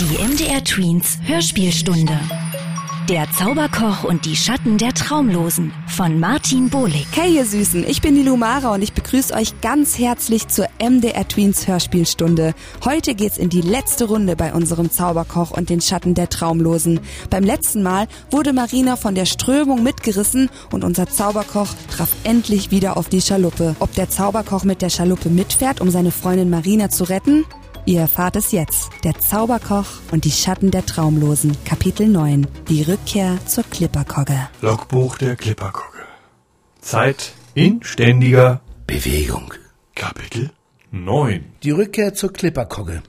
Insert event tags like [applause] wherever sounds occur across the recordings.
Die MDR Tweens Hörspielstunde. Der Zauberkoch und die Schatten der Traumlosen von Martin Bohlig. Hey ihr Süßen, ich bin die Lumara und ich begrüße euch ganz herzlich zur MDR Tweens Hörspielstunde. Heute geht's in die letzte Runde bei unserem Zauberkoch und den Schatten der Traumlosen. Beim letzten Mal wurde Marina von der Strömung mitgerissen und unser Zauberkoch traf endlich wieder auf die Schaluppe. Ob der Zauberkoch mit der Schaluppe mitfährt, um seine Freundin Marina zu retten? Ihr erfahrt es jetzt. Der Zauberkoch und die Schatten der Traumlosen. Kapitel 9. Die Rückkehr zur Klipperkogge. Logbuch der Klipperkogge. Zeit in ständiger Bewegung. Kapitel 9. Die Rückkehr zur Klipperkogge.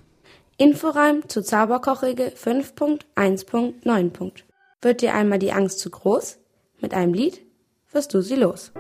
Inforeim zu Zauberkochregel 5.1.9. Wird dir einmal die Angst zu groß? Mit einem Lied wirst du sie los.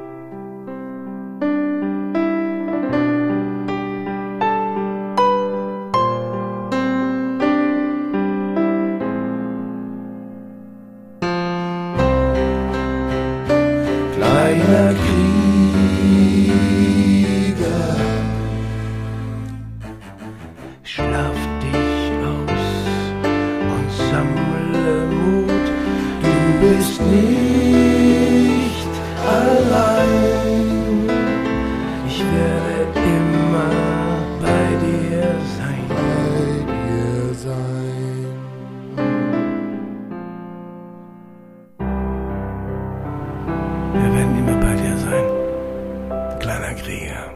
Krieger.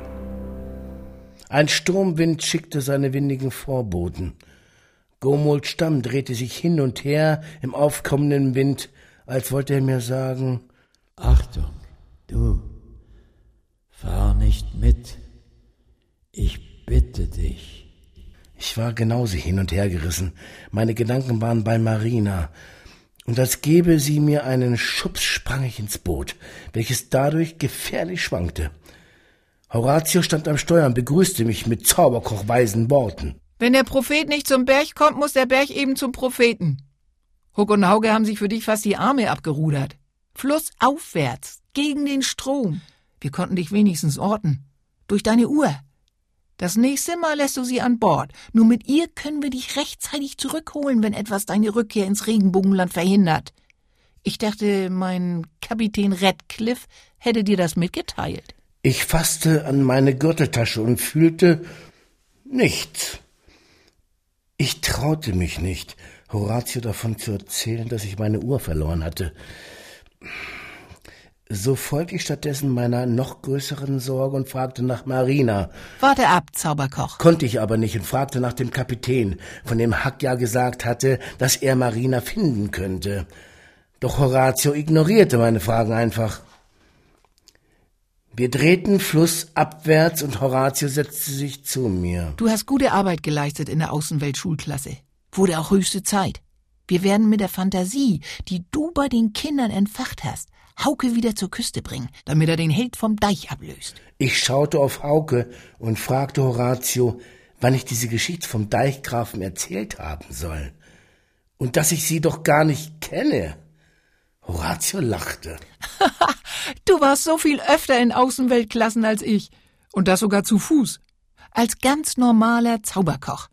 Ein Sturmwind schickte seine windigen Vorboten. Gomold Stamm drehte sich hin und her im aufkommenden Wind, als wollte er mir sagen, Achtung, du, fahr nicht mit. Ich bitte dich. Ich war genauso hin und her gerissen. Meine Gedanken waren bei Marina. Und als gäbe sie mir einen Schubs, sprang ich ins Boot, welches dadurch gefährlich schwankte. Horatio stand am Steuer und begrüßte mich mit zauberkochweisen Worten. Wenn der Prophet nicht zum Berg kommt, muss der Berg eben zum Propheten. Huck und Hauge haben sich für dich fast die Arme abgerudert. Flussaufwärts, gegen den Strom. Wir konnten dich wenigstens orten. Durch deine Uhr. Das nächste Mal lässt du sie an Bord. Nur mit ihr können wir dich rechtzeitig zurückholen, wenn etwas deine Rückkehr ins Regenbogenland verhindert. Ich dachte, mein Kapitän Radcliffe hätte dir das mitgeteilt. Ich fasste an meine Gürteltasche und fühlte nichts. Ich traute mich nicht, Horatio davon zu erzählen, dass ich meine Uhr verloren hatte. So folgte ich stattdessen meiner noch größeren Sorge und fragte nach Marina. Warte ab, Zauberkoch. Konnte ich aber nicht und fragte nach dem Kapitän, von dem Hack ja gesagt hatte, dass er Marina finden könnte. Doch Horatio ignorierte meine Fragen einfach. Wir drehten flussabwärts und Horatio setzte sich zu mir. Du hast gute Arbeit geleistet in der Außenweltschulklasse. Wurde auch höchste Zeit. Wir werden mit der Fantasie, die du bei den Kindern entfacht hast, Hauke wieder zur Küste bringen, damit er den Held vom Deich ablöst. Ich schaute auf Hauke und fragte Horatio, wann ich diese Geschichte vom Deichgrafen erzählt haben soll. Und dass ich sie doch gar nicht kenne. Horatio lachte. [laughs] Du warst so viel öfter in Außenweltklassen als ich. Und das sogar zu Fuß. Als ganz normaler Zauberkoch.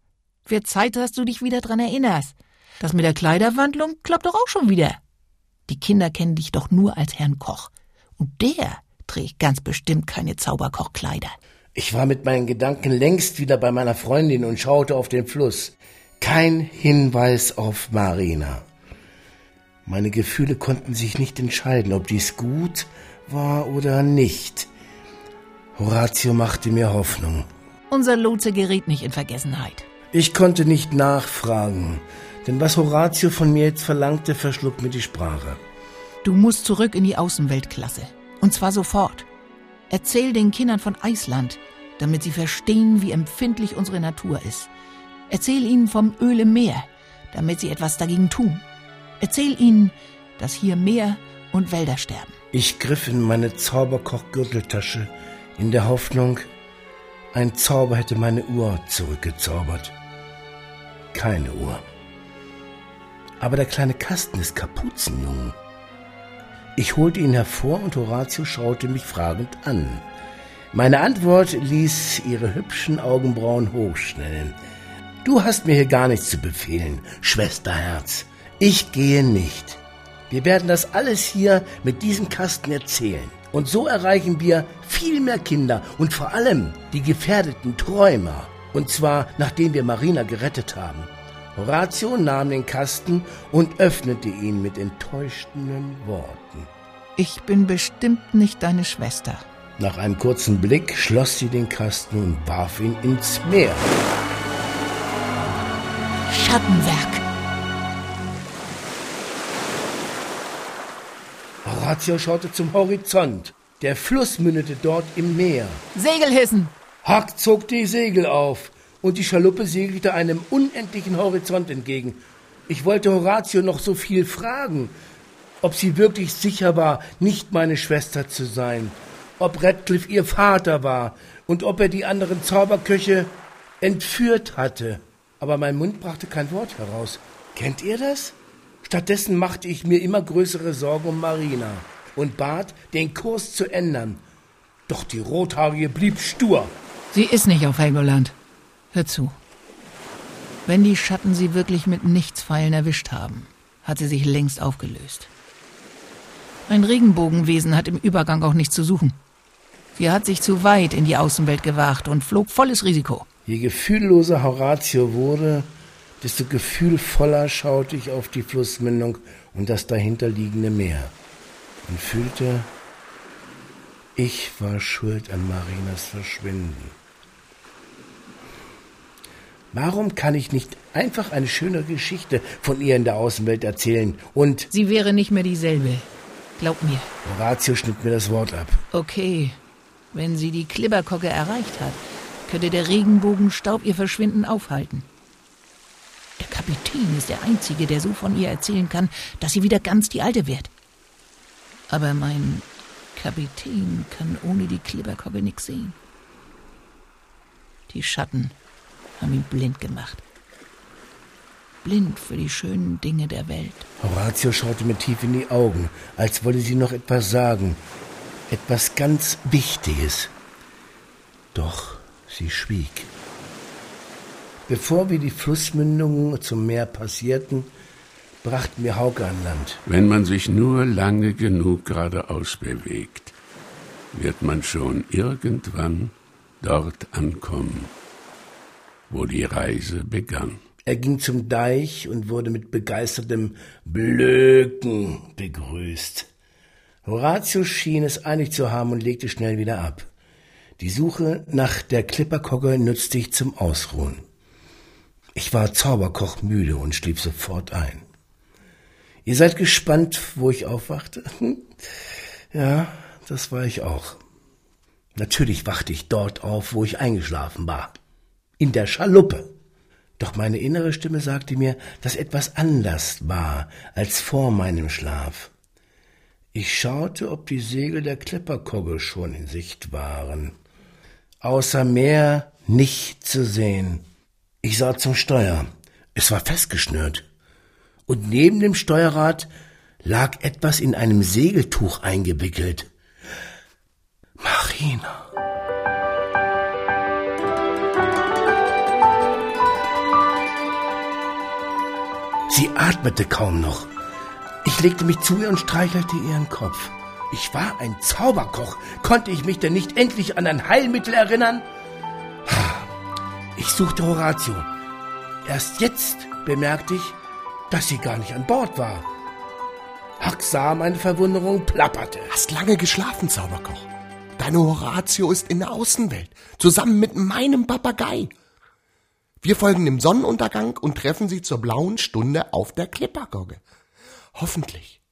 Wird Zeit, dass du dich wieder dran erinnerst. Das mit der Kleiderwandlung klappt doch auch schon wieder. Die Kinder kennen dich doch nur als Herrn Koch. Und der trägt ganz bestimmt keine Zauberkochkleider. Ich war mit meinen Gedanken längst wieder bei meiner Freundin und schaute auf den Fluss. Kein Hinweis auf Marina. Meine Gefühle konnten sich nicht entscheiden, ob dies gut war oder nicht. Horatio machte mir Hoffnung. Unser Lotse gerät nicht in Vergessenheit. Ich konnte nicht nachfragen, denn was Horatio von mir jetzt verlangte, verschlug mir die Sprache. Du musst zurück in die Außenweltklasse. Und zwar sofort. Erzähl den Kindern von Eisland, damit sie verstehen, wie empfindlich unsere Natur ist. Erzähl ihnen vom Öl im Meer, damit sie etwas dagegen tun. Erzähl ihnen, dass hier Meer und Wälder sterben. Ich griff in meine Zauberkoch-Gürteltasche in der Hoffnung, ein Zauber hätte meine Uhr zurückgezaubert. Keine Uhr. Aber der kleine Kasten ist Kapuzenjungen. Ich holte ihn hervor und Horatio schaute mich fragend an. Meine Antwort ließ ihre hübschen Augenbrauen hochschnellen. Du hast mir hier gar nichts zu befehlen, Schwesterherz. Ich gehe nicht. Wir werden das alles hier mit diesem Kasten erzählen. Und so erreichen wir viel mehr Kinder und vor allem die gefährdeten Träumer. Und zwar nachdem wir Marina gerettet haben. Horatio nahm den Kasten und öffnete ihn mit enttäuschten Worten. Ich bin bestimmt nicht deine Schwester. Nach einem kurzen Blick schloss sie den Kasten und warf ihn ins Meer. Schattenwerk. Horatio schaute zum Horizont. Der Fluss mündete dort im Meer. Segel hissen. Huck zog die Segel auf und die Schaluppe segelte einem unendlichen Horizont entgegen. Ich wollte Horatio noch so viel fragen, ob sie wirklich sicher war, nicht meine Schwester zu sein, ob Radcliffe ihr Vater war und ob er die anderen Zauberköche entführt hatte. Aber mein Mund brachte kein Wort heraus. Kennt ihr das? Stattdessen machte ich mir immer größere Sorgen um Marina und bat, den Kurs zu ändern. Doch die Rothaarige blieb stur. Sie ist nicht auf Helgoland. Hör zu. Wenn die Schatten sie wirklich mit Nichtspfeilen erwischt haben, hat sie sich längst aufgelöst. Ein Regenbogenwesen hat im Übergang auch nichts zu suchen. Sie hat sich zu weit in die Außenwelt gewagt und flog volles Risiko. Je gefühlloser Horatio wurde, desto gefühlvoller schaute ich auf die Flussmündung und das dahinterliegende Meer und fühlte, ich war schuld an Marinas Verschwinden. Warum kann ich nicht einfach eine schöne Geschichte von ihr in der Außenwelt erzählen und... Sie wäre nicht mehr dieselbe. Glaub mir. Horatio schnitt mir das Wort ab. Okay. Wenn sie die Klibberkogge erreicht hat, könnte der Regenbogenstaub ihr Verschwinden aufhalten. Kapitän ist der Einzige, der so von ihr erzählen kann, dass sie wieder ganz die Alte wird. Aber mein Kapitän kann ohne die Klibberkogge nix sehen. Die Schatten haben ihn blind gemacht. Blind für die schönen Dinge der Welt. Horatio schaute mir tief in die Augen, als wolle sie noch etwas sagen. Etwas ganz Wichtiges. Doch sie schwieg. Bevor wir die Flussmündungen zum Meer passierten, brachten wir Hauke an Land. Wenn man sich nur lange genug geradeaus bewegt, wird man schon irgendwann dort ankommen, wo die Reise begann. Er ging zum Deich und wurde mit begeistertem Blöken begrüßt. Horatio schien es eilig zu haben und legte schnell wieder ab. Die Suche nach der Klipperkogge nützte ich zum Ausruhen. Ich war Zauberkoch müde und schlief sofort ein. Ihr seid gespannt, wo ich aufwachte? Ja, das war ich auch. Natürlich wachte ich dort auf, wo ich eingeschlafen war. In der Schaluppe. Doch meine innere Stimme sagte mir, dass etwas anders war als vor meinem Schlaf. Ich schaute, ob die Segel der Klepperkogge schon in Sicht waren. Außer Meer nicht zu sehen. Ich sah zum Steuer. Es war festgeschnürt. Und neben dem Steuerrad lag etwas in einem Segeltuch eingewickelt. Marina. Sie atmete kaum noch. Ich legte mich zu ihr und streichelte ihren Kopf. Ich war ein Zauberkoch. Konnte ich mich denn nicht endlich an ein Heilmittel erinnern? Ich suchte Horatio. Erst jetzt bemerkte ich, dass sie gar nicht an Bord war. Huck sah meine Verwunderung, plapperte. Hast lange geschlafen, Zauberkoch. Deine Horatio ist in der Außenwelt, zusammen mit meinem Papagei. Wir folgen dem Sonnenuntergang und treffen sie zur blauen Stunde auf der Klippergogge. Hoffentlich.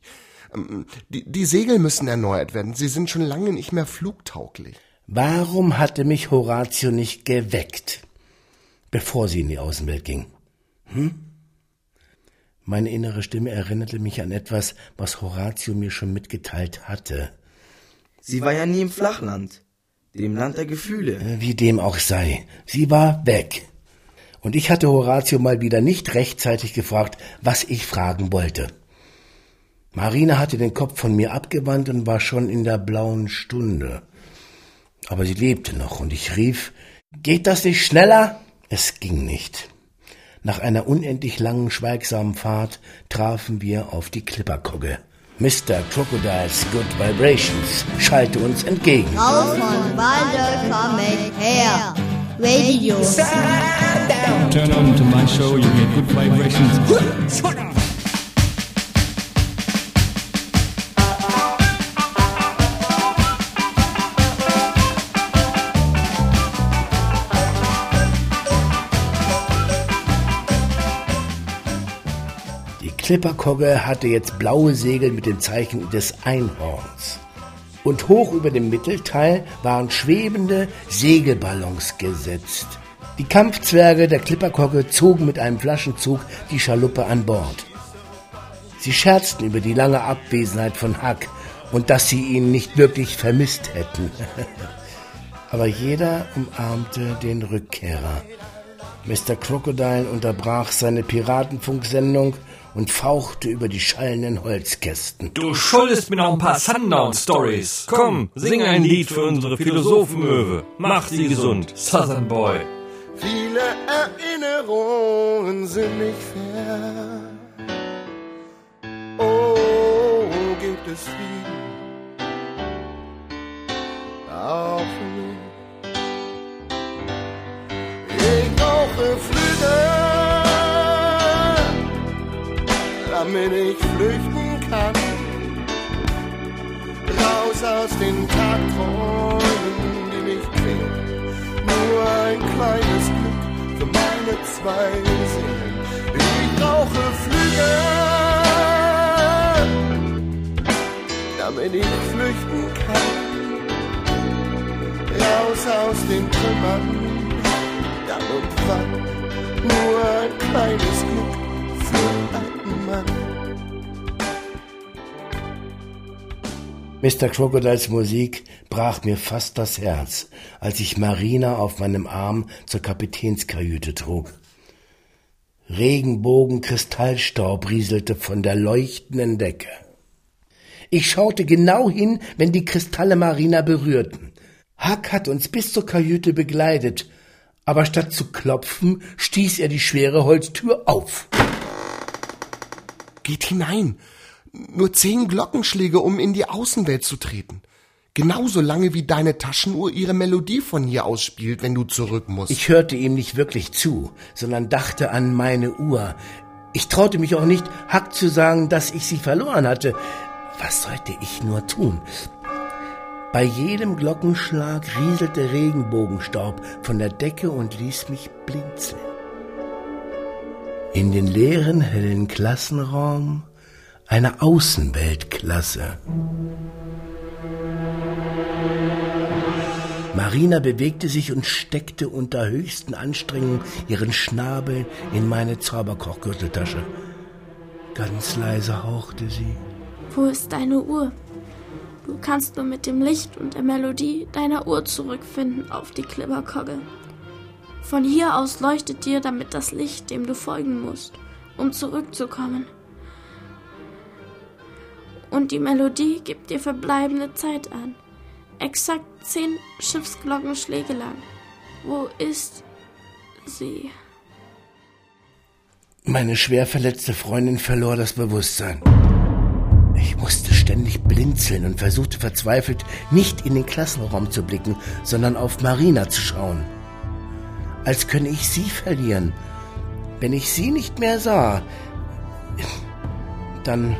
Ähm, die, die Segel müssen erneuert werden. Sie sind schon lange nicht mehr flugtauglich. Warum hatte mich Horatio nicht geweckt, bevor sie in die Außenwelt ging? Hm? Meine innere Stimme erinnerte mich an etwas, was Horatio mir schon mitgeteilt hatte. Sie war ja nie im Flachland, dem Land der Gefühle. Äh, wie dem auch sei, sie war weg. Und ich hatte Horatio mal wieder nicht rechtzeitig gefragt, was ich fragen wollte. Marina hatte den Kopf von mir abgewandt und war schon in der blauen Stunde. Aber sie lebte noch und ich rief, geht das nicht schneller? Es ging nicht. Nach einer unendlich langen, schweigsamen Fahrt trafen wir auf die Klipperkogge. Mr. Crocodiles Good Vibrations schallte uns entgegen. Raus von Walde, komm her. Radio. Turn on to my show, you get good vibrations. Die Klipperkogge hatte jetzt blaue Segel mit dem Zeichen des Einhorns. Und hoch über dem Mittelteil waren schwebende Segelballons gesetzt. Die Kampfzwerge der Klipperkogge zogen mit einem Flaschenzug die Schaluppe an Bord. Sie scherzten über die lange Abwesenheit von Huck und dass sie ihn nicht wirklich vermisst hätten. [laughs] Aber jeder umarmte den Rückkehrer. Mr. Crocodile unterbrach seine Piratenfunksendung und fauchte über die schallenden Holzkästen. Du schuldest mir noch ein paar Sundown-Stories. Komm, sing ein Lied für unsere Philosophenmöwe. Mach sie gesund, Southern Boy. Viele Erinnerungen sind nicht fair. Oh, gibt es Frieden auch für mich. Ich brauche Flügel, damit ich flüchten kann. Raus aus den Tagträumen, die mich quälen. Nur ein kleines Glück für meine zwei Seelen. Ich brauche Flügel, damit ich flüchten kann. Raus aus den Trümmern, dann und wann. Nur ein kleines Glück für einen Mann. Mr. Crocodiles Musik brach mir fast das Herz, als ich Marina auf meinem Arm zur Kapitänskajüte trug. Regenbogen Kristallstaub rieselte von der leuchtenden Decke. Ich schaute genau hin, wenn die Kristalle Marina berührten. Huck hat uns bis zur Kajüte begleitet, aber statt zu klopfen, stieß er die schwere Holztür auf. Geht hinein. Nur zehn Glockenschläge, um in die Außenwelt zu treten. Genauso lange wie deine Taschenuhr ihre Melodie von hier aus spielt, wenn du zurück musst. Ich hörte ihm nicht wirklich zu, sondern dachte an meine Uhr. Ich traute mich auch nicht, Huck zu sagen, dass ich sie verloren hatte. Was sollte ich nur tun? Bei jedem Glockenschlag rieselte Regenbogenstaub von der Decke und ließ mich blinzeln. In den leeren, hellen Klassenraum eine Außenweltklasse. Marina bewegte sich und steckte unter höchsten Anstrengungen ihren Schnabel in meine Zauberkochgürteltasche. Ganz leise hauchte sie. Wo ist deine Uhr? Du kannst nur mit dem Licht und der Melodie deiner Uhr zurückfinden auf die Klipperkogge. Von hier aus leuchtet dir damit das Licht, dem du folgen musst, um zurückzukommen. Und die Melodie gibt dir verbleibende Zeit an. Exakt zehn Schiffsglockenschläge lang. Wo ist sie? Meine schwer verletzte Freundin verlor das Bewusstsein. Ich musste ständig blinzeln und versuchte verzweifelt, nicht in den Klassenraum zu blicken, sondern auf Marina zu schauen. Als könne ich sie verlieren. Wenn ich sie nicht mehr sah, dann...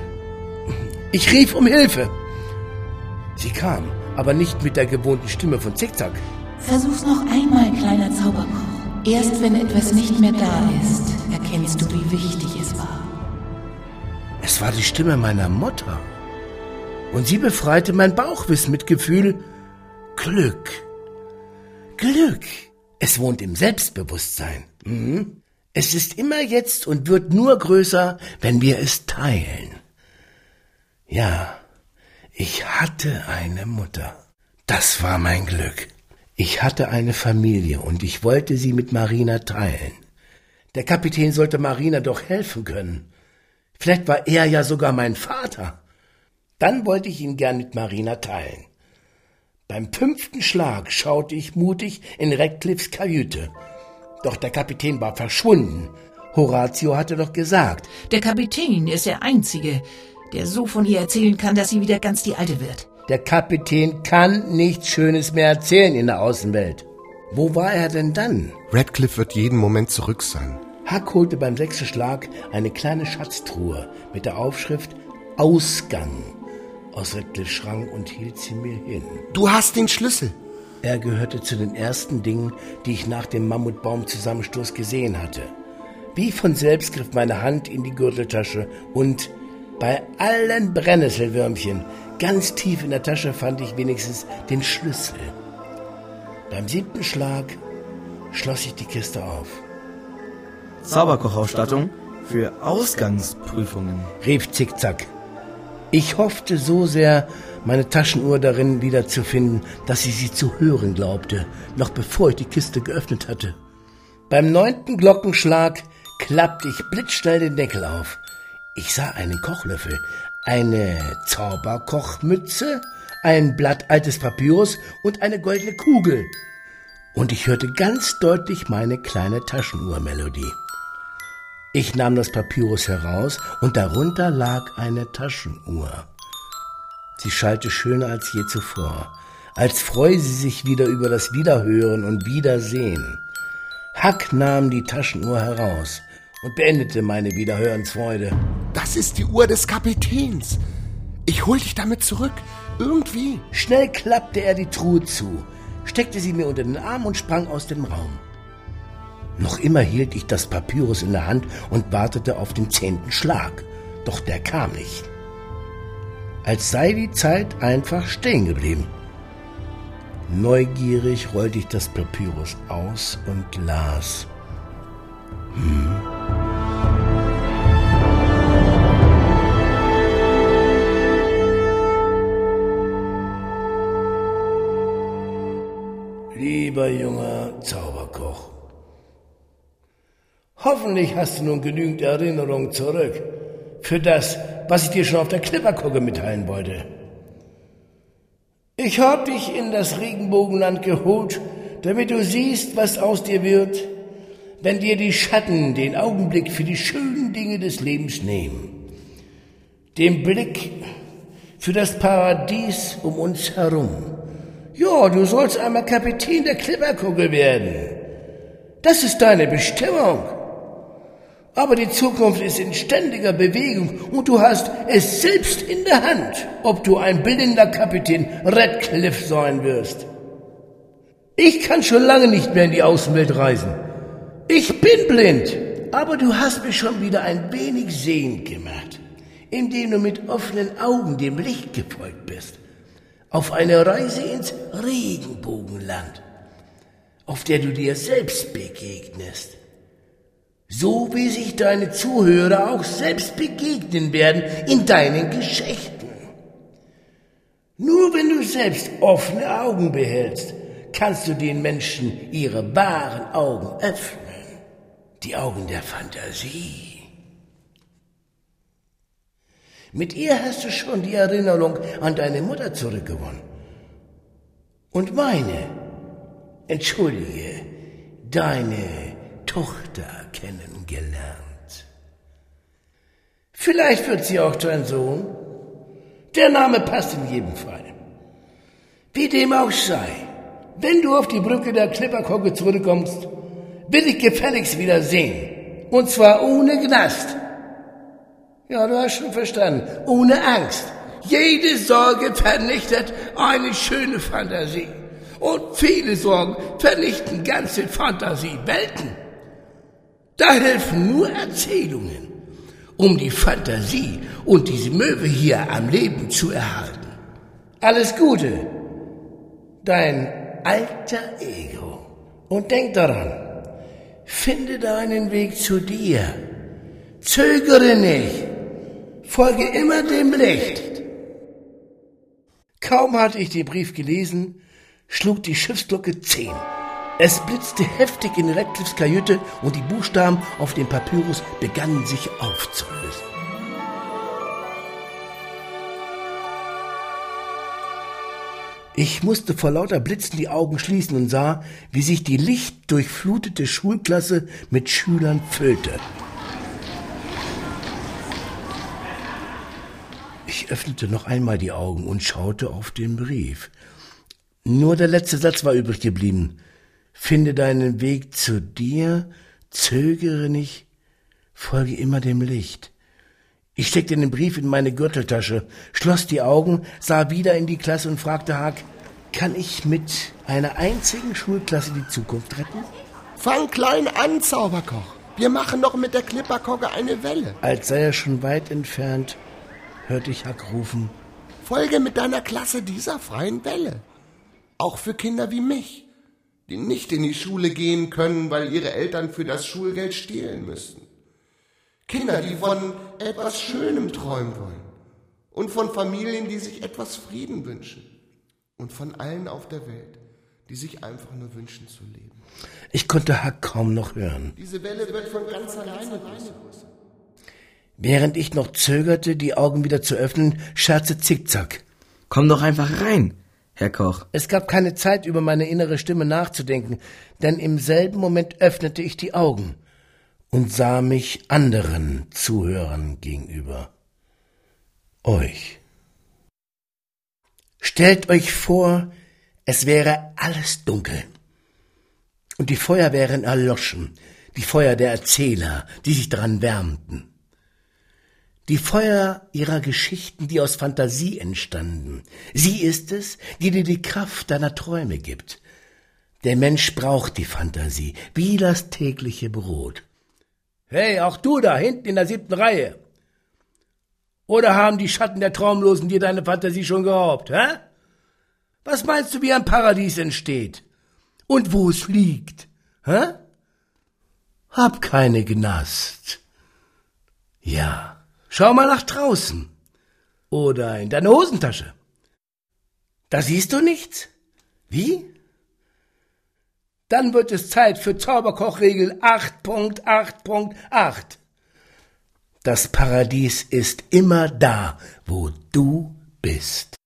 Ich rief um Hilfe. Sie kam, aber nicht mit der gewohnten Stimme von Zickzack. Versuch's noch einmal, kleiner Zauberkoch. Erst wenn etwas nicht mehr da ist, erkennst du, wie wichtig es war. Es war die Stimme meiner Mutter. Und sie befreite mein Bauchwissen mit Gefühl Glück. Glück. Es wohnt im Selbstbewusstsein. Mhm. Es ist immer jetzt und wird nur größer, wenn wir es teilen. Ja, ich hatte eine Mutter. Das war mein Glück. Ich hatte eine Familie und ich wollte sie mit Marina teilen. Der Kapitän sollte Marina doch helfen können. Vielleicht war er ja sogar mein Vater. Dann wollte ich ihn gern mit Marina teilen. Beim fünften Schlag schaute ich mutig in Radcliffes Kajüte. Doch der Kapitän war verschwunden. Horatio hatte doch gesagt. Der Kapitän ist der Einzige, der so von ihr erzählen kann, dass sie wieder ganz die Alte wird. Der Kapitän kann nichts Schönes mehr erzählen in der Außenwelt. Wo war er denn dann? Radcliffe wird jeden Moment zurück sein. Huck holte beim sechsten Schlag eine kleine Schatztruhe mit der Aufschrift Ausgang aus Radcliffes Schrank und hielt sie mir hin. Du hast den Schlüssel. Er gehörte zu den ersten Dingen, die ich nach dem Mammutbaumzusammenstoß gesehen hatte. Wie von selbst griff meine Hand in die Gürteltasche und bei allen Brennnesselwürmchen ganz tief in der Tasche fand ich wenigstens den Schlüssel. Beim siebten Schlag schloss ich die Kiste auf. Zauberkochausstattung für Ausgangsprüfungen, rief Zickzack. Ich hoffte so sehr, meine Taschenuhr darin wiederzufinden, dass ich sie zu hören glaubte, noch bevor ich die Kiste geöffnet hatte. Beim neunten Glockenschlag klappte ich blitzschnell den Deckel auf. Ich sah einen Kochlöffel, eine Zauberkochmütze, ein Blatt altes Papyrus und eine goldene Kugel. Und ich hörte ganz deutlich meine kleine Taschenuhrmelodie. Ich nahm das Papyrus heraus und darunter lag eine Taschenuhr. Sie schallte schöner als je zuvor, als freue sie sich wieder über das Wiederhören und Wiedersehen. Hack nahm die Taschenuhr heraus und beendete meine Wiederhörensfreude. Das ist die Uhr des Kapitäns. Ich hol dich damit zurück. Irgendwie. Schnell klappte er die Truhe zu, steckte sie mir unter den Arm und sprang aus dem Raum. Noch immer hielt ich das Papyrus in der Hand und wartete auf den zehnten Schlag. Doch der kam nicht. Als sei die Zeit einfach stehen geblieben. Neugierig rollte ich das Papyrus aus und las. Hm. Lieber junger Zauberkoch, hoffentlich hast du nun genügend Erinnerung zurück für das, was ich dir schon auf der Klipperkugge mitteilen wollte. Ich hab dich in das Regenbogenland geholt, damit du siehst, was aus dir wird, wenn dir die Schatten den Augenblick für die schönen Dinge des Lebens nehmen. Den Blick für das Paradies um uns herum. Ja, du sollst einmal Kapitän der Klipperkugel werden. Das ist deine Bestimmung. Aber die Zukunft ist in ständiger Bewegung und du hast es selbst in der Hand, ob du ein blinder Kapitän Radcliffe sein wirst. Ich kann schon lange nicht mehr in die Außenwelt reisen. Ich bin blind, aber du hast mich schon wieder ein wenig sehend gemacht, indem du mit offenen Augen dem Licht gefolgt bist, auf eine Reise ins Regenbogenland, auf der du dir selbst begegnest so wie sich deine Zuhörer auch selbst begegnen werden in deinen Geschichten. Nur wenn du selbst offene Augen behältst, kannst du den Menschen ihre wahren Augen öffnen, die Augen der Fantasie. Mit ihr hast du schon die Erinnerung an deine Mutter zurückgewonnen. Und meine, entschuldige, deine Tochter kennengelernt. Vielleicht wird sie auch dein Sohn. Der Name passt in jedem Fall. Wie dem auch sei, wenn du auf die Brücke der Klipperkogge zurückkommst, will ich gefälligst wieder sehen. Und zwar ohne Gnast. Ja, du hast schon verstanden. Ohne Angst. Jede Sorge vernichtet eine schöne Fantasie. Und viele Sorgen vernichten ganze Fantasiewelten. Da helfen nur Erzählungen, um die Fantasie und diese Möwe hier am Leben zu erhalten. Alles Gute, dein alter Ego. Und denk daran, finde deinen Weg zu dir. Zögere nicht, folge immer dem Licht. Kaum hatte ich den Brief gelesen, schlug die Schiffsglocke zehn. Es blitzte heftig in Radcliffs Kajüte und die Buchstaben auf dem Papyrus begannen sich aufzulösen. Ich musste vor lauter Blitzen die Augen schließen und sah, wie sich die lichtdurchflutete Schulklasse mit Schülern füllte. Ich öffnete noch einmal die Augen und schaute auf den Brief. Nur der letzte Satz war übrig geblieben. Finde deinen Weg zu dir, zögere nicht, folge immer dem Licht. Ich steckte den Brief in meine Gürteltasche, schloss die Augen, sah wieder in die Klasse und fragte Haag, kann ich mit einer einzigen Schulklasse die Zukunft retten? Fang klein an, Zauberkoch. Wir machen doch mit der Klipperkogge eine Welle. Als sei er schon weit entfernt, hörte ich Hack rufen. Folge mit deiner Klasse dieser freien Welle. Auch für Kinder wie mich, die nicht in die Schule gehen können, weil ihre Eltern für das Schulgeld stehlen müssen. Kinder, die von etwas Schönem träumen wollen. Und von Familien, die sich etwas Frieden wünschen. Und von allen auf der Welt, die sich einfach nur wünschen zu leben. Ich konnte Hack kaum noch hören. Diese Welle wird von ganz alleine größer. Während ich noch zögerte, die Augen wieder zu öffnen, scherzte Zickzack. Komm doch einfach rein, Herr Koch. Es gab keine Zeit, über meine innere Stimme nachzudenken, denn im selben Moment öffnete ich die Augen und sah mich anderen Zuhörern gegenüber. Euch. Stellt euch vor, es wäre alles dunkel. Und die Feuer wären erloschen, die Feuer der Erzähler, die sich daran wärmten. Die Feuer ihrer Geschichten, die aus Fantasie entstanden. Sie ist es, die dir die Kraft deiner Träume gibt. Der Mensch braucht die Fantasie, wie das tägliche Brot. Hey, auch du da hinten in der siebten Reihe. Oder haben die Schatten der Traumlosen dir deine Fantasie schon geraubt, hä? Was meinst du, wie ein Paradies entsteht? Und wo es liegt, hä? Hab keine Gnast. Ja, schau mal nach draußen. Oder in deine Hosentasche. Da siehst du nichts? Wie? Dann wird es Zeit für Zauberkochregel 8.8.8. Das Paradies ist immer da, wo du bist.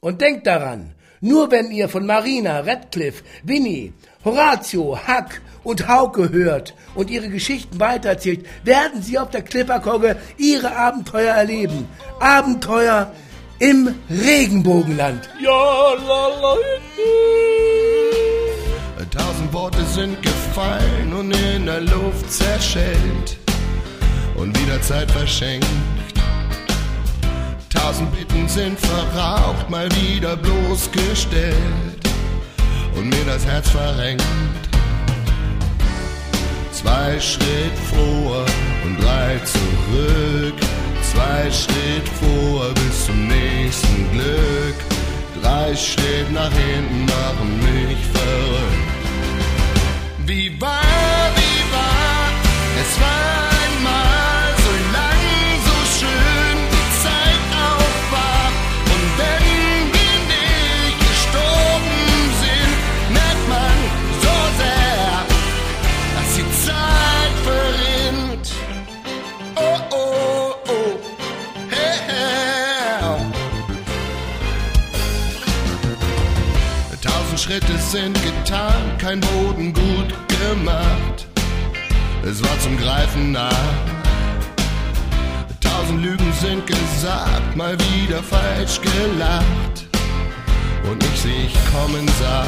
Und denk daran, nur wenn ihr von Marina, Radcliffe, Winnie, Horatio, Huck und Hauke hört und ihre Geschichten weitererzählt, werden sie auf der Klipperkogge ihre Abenteuer erleben. Abenteuer im Regenbogenland. Ja, la, Tausend Worte sind gefallen und in der Luft zerschellt und wieder Zeit verschenkt. Tausend Bitten sind verraucht, mal wieder bloßgestellt und mir das Herz verrenkt. Zwei Schritt vor und drei zurück, zwei Schritt vor bis zum nächsten Glück. Drei Schritt nach hinten machen mich verrückt. Wie war, wie war, es war gemacht. Es war zum Greifen nah. Tausend Lügen sind gesagt, mal wieder falsch gelacht. Und ich sie ich kommen sah.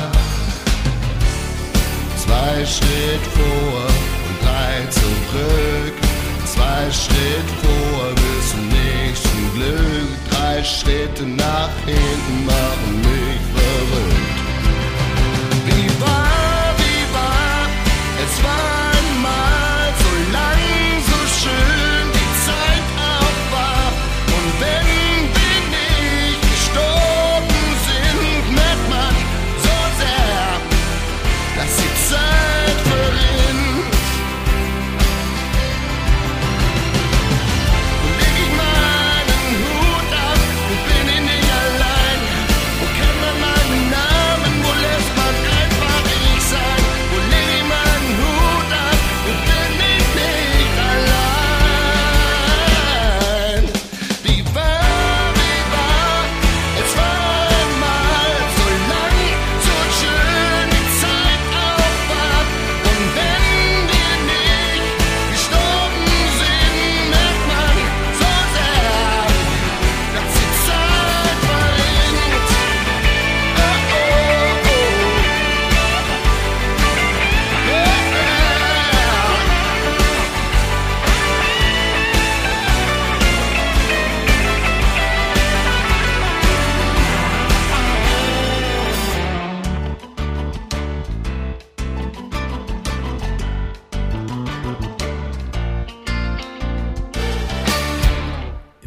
Zwei Schritt vor und drei zurück. Zwei Schritt vor bis zum nächsten Glück. Drei Schritte nach hinten machen mich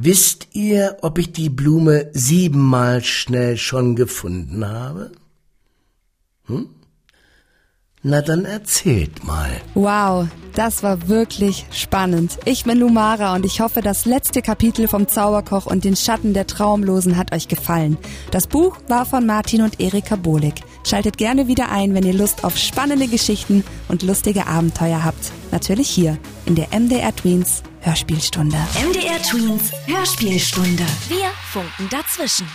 Wisst ihr, ob ich die Blume siebenmal schnell schon gefunden habe? Hm? Na dann erzählt mal. Wow, das war wirklich spannend. Ich bin Lumara und ich hoffe, das letzte Kapitel vom Zauberkoch und den Schatten der Traumlosen hat euch gefallen. Das Buch war von Martin und Erika Bohlig. Schaltet gerne wieder ein, wenn ihr Lust auf spannende Geschichten und lustige Abenteuer habt. Natürlich hier in der MDR Tweens Hörspielstunde. MDR Tweens Hörspielstunde. Wir funken dazwischen.